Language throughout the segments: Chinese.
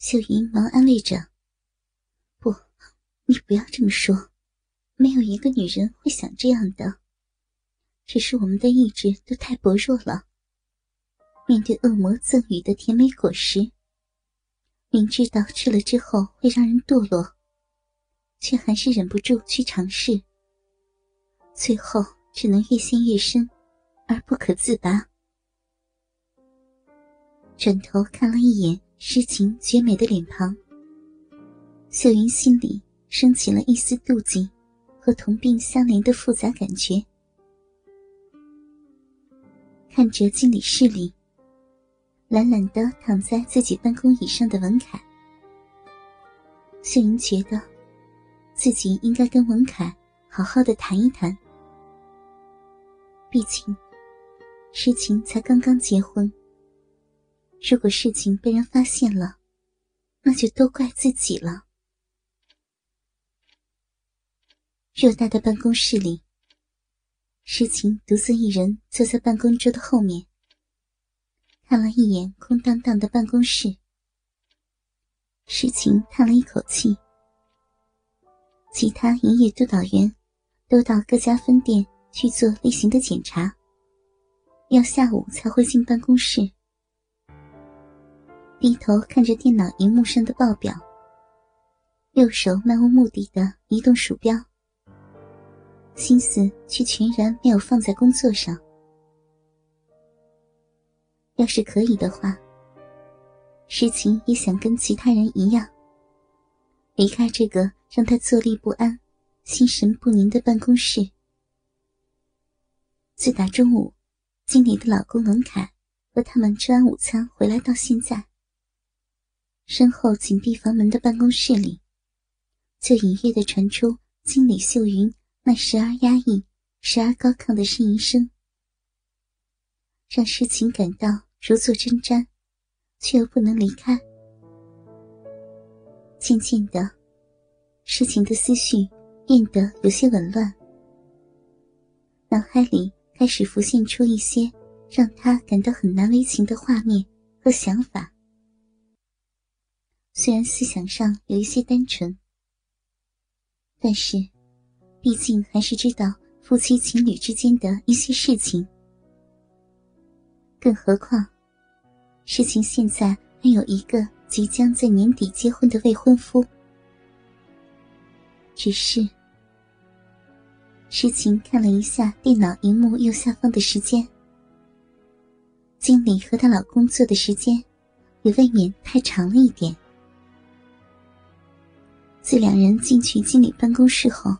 秀云忙安慰着：“不，你不要这么说，没有一个女人会想这样的。只是我们的意志都太薄弱了。面对恶魔赠予的甜美果实，明知道吃了之后会让人堕落，却还是忍不住去尝试，最后只能越陷越深，而不可自拔。”转头看了一眼诗情绝美的脸庞，秀云心里升起了一丝妒忌和同病相怜的复杂感觉。看着经理室里懒懒的躺在自己办公椅上的文凯，秀云觉得自己应该跟文凯好好的谈一谈。毕竟，诗情才刚刚结婚。如果事情被人发现了，那就都怪自己了。偌大的办公室里，诗情独自一人坐在办公桌的后面，看了一眼空荡荡的办公室，诗情叹了一口气。其他营业督导员都到各家分店去做例行的检查，要下午才会进办公室。低头看着电脑荧幕上的报表，右手漫无目的的移动鼠标，心思却全然没有放在工作上。要是可以的话，事情也想跟其他人一样，离开这个让他坐立不安、心神不宁的办公室。自打中午，经理的老公龙凯和他们吃完午餐回来到现在。身后紧闭房门的办公室里，就隐约的传出经理秀云那时而压抑、时而高亢的呻吟声，让诗情感到如坐针毡，却又不能离开。渐渐的，诗情的思绪变得有些紊乱，脑海里开始浮现出一些让他感到很难为情的画面和想法。虽然思想上有一些单纯，但是，毕竟还是知道夫妻情侣之间的一些事情。更何况，事情现在还有一个即将在年底结婚的未婚夫。只是，诗情看了一下电脑荧幕右下方的时间，经理和她老公做的时间，也未免太长了一点。自两人进去经理办公室后，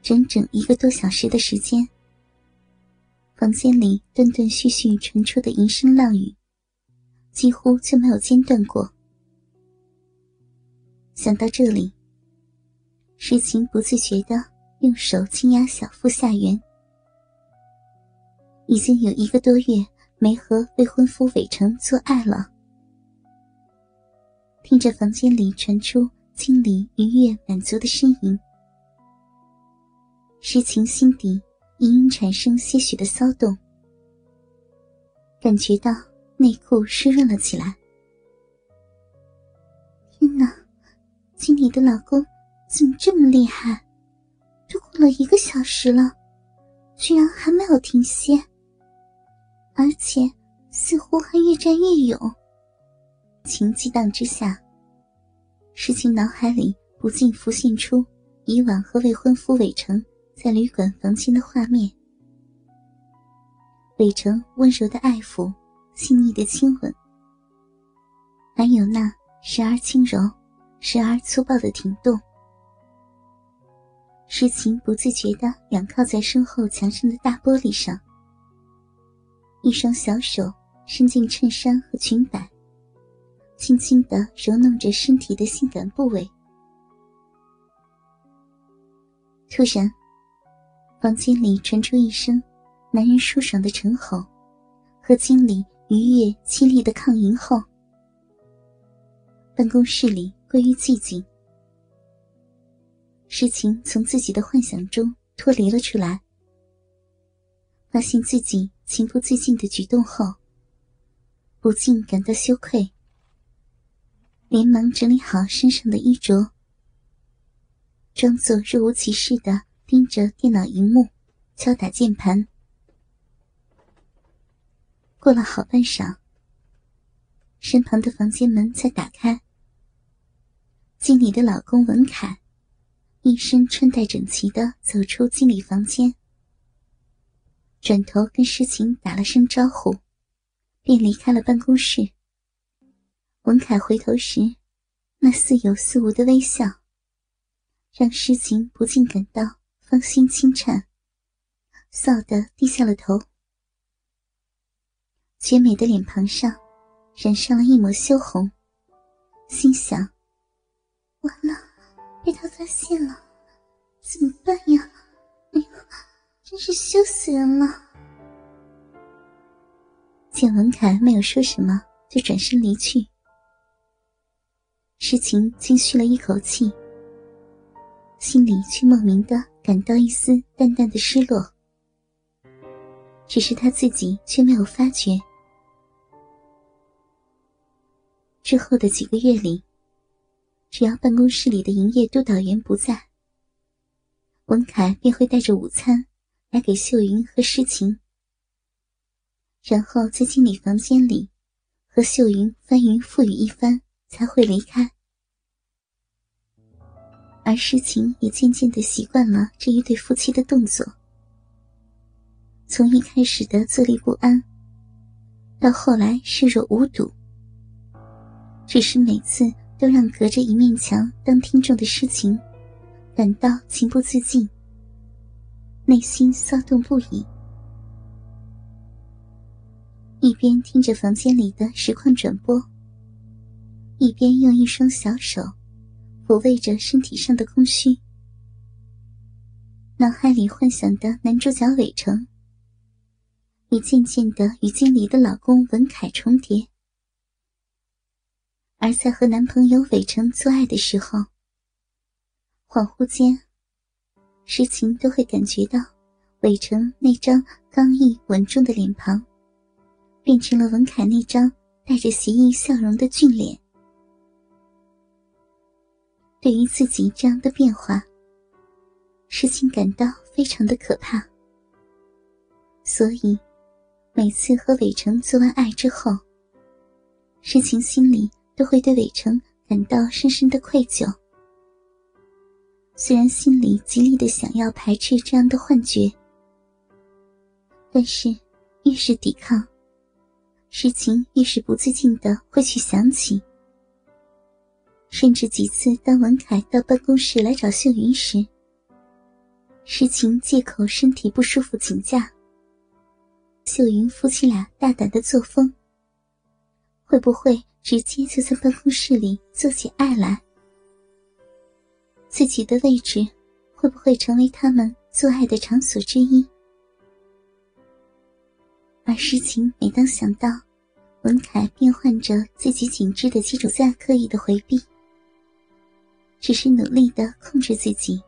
整整一个多小时的时间，房间里断断续续传出的淫声浪语，几乎就没有间断过。想到这里，诗情不自觉的用手轻压小腹下缘，已经有一个多月没和未婚夫伟成做爱了，听着房间里传出。经理愉悦满足的呻吟，诗情心底隐隐产生些许的骚动，感觉到内裤湿润了起来。天哪，经理的老公怎么这么厉害？都过了一个小时了，居然还没有停歇，而且似乎还越战越勇。情激荡之下。诗情脑海里不禁浮现出以往和未婚夫伟成在旅馆房间的画面。伟成温柔的爱抚，细腻的亲吻，还有那时而轻柔、时而粗暴的停动。诗情不自觉地仰靠在身后墙上的大玻璃上，一双小手伸进衬衫和裙摆。轻轻的揉弄着身体的性感部位，突然，房间里传出一声男人舒爽的沉吼，和经理愉悦凄厉的抗议后，办公室里归于寂静。事情从自己的幻想中脱离了出来，发现自己情不自禁的举动后，不禁感到羞愧。连忙整理好身上的衣着，装作若无其事的盯着电脑荧幕，敲打键盘。过了好半晌，身旁的房间门才打开。经理的老公文凯，一身穿戴整齐的走出经理房间，转头跟诗晴打了声招呼，便离开了办公室。文凯回头时，那似有似无的微笑，让诗晴不禁感到芳心轻颤，臊得低下了头。绝美的脸庞上，染上了一抹羞红，心想：完了，被他发现了，怎么办呀？哎呦，真是羞死人了！见文凯没有说什么，就转身离去。诗情轻吁了一口气，心里却莫名的感到一丝淡淡的失落。只是他自己却没有发觉。之后的几个月里，只要办公室里的营业督导员不在，文凯便会带着午餐来给秀云和诗情，然后在经理房间里和秀云翻云覆雨一番。才会离开，而诗情也渐渐的习惯了这一对夫妻的动作。从一开始的坐立不安，到后来视若无睹，只是每次都让隔着一面墙当听众的诗情感到情不自禁，内心骚动不已。一边听着房间里的实况转播。一边用一双小手抚慰着身体上的空虚，脑海里幻想的男主角伟成，也渐渐的与经理的老公文凯重叠。而在和男朋友伟成做爱的时候，恍惚间，诗情都会感觉到伟成那张刚毅稳重的脸庞，变成了文凯那张带着邪意笑容的俊脸。对于自己这样的变化，诗情感到非常的可怕。所以，每次和伟成做完爱之后，诗情心里都会对伟成感到深深的愧疚。虽然心里极力的想要排斥这样的幻觉，但是越是抵抗，诗情越是不自禁的会去想起。甚至几次，当文凯到办公室来找秀云时，诗情借口身体不舒服请假。秀云夫妻俩大胆的作风，会不会直接就在办公室里做起爱来？自己的位置会不会成为他们做爱的场所之一？而诗情每当想到文凯变换着自己紧致的基础下，刻意的回避。只是努力的控制自己，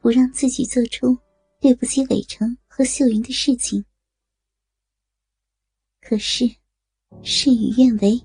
不让自己做出对不起伟成和秀云的事情。可是，事与愿违。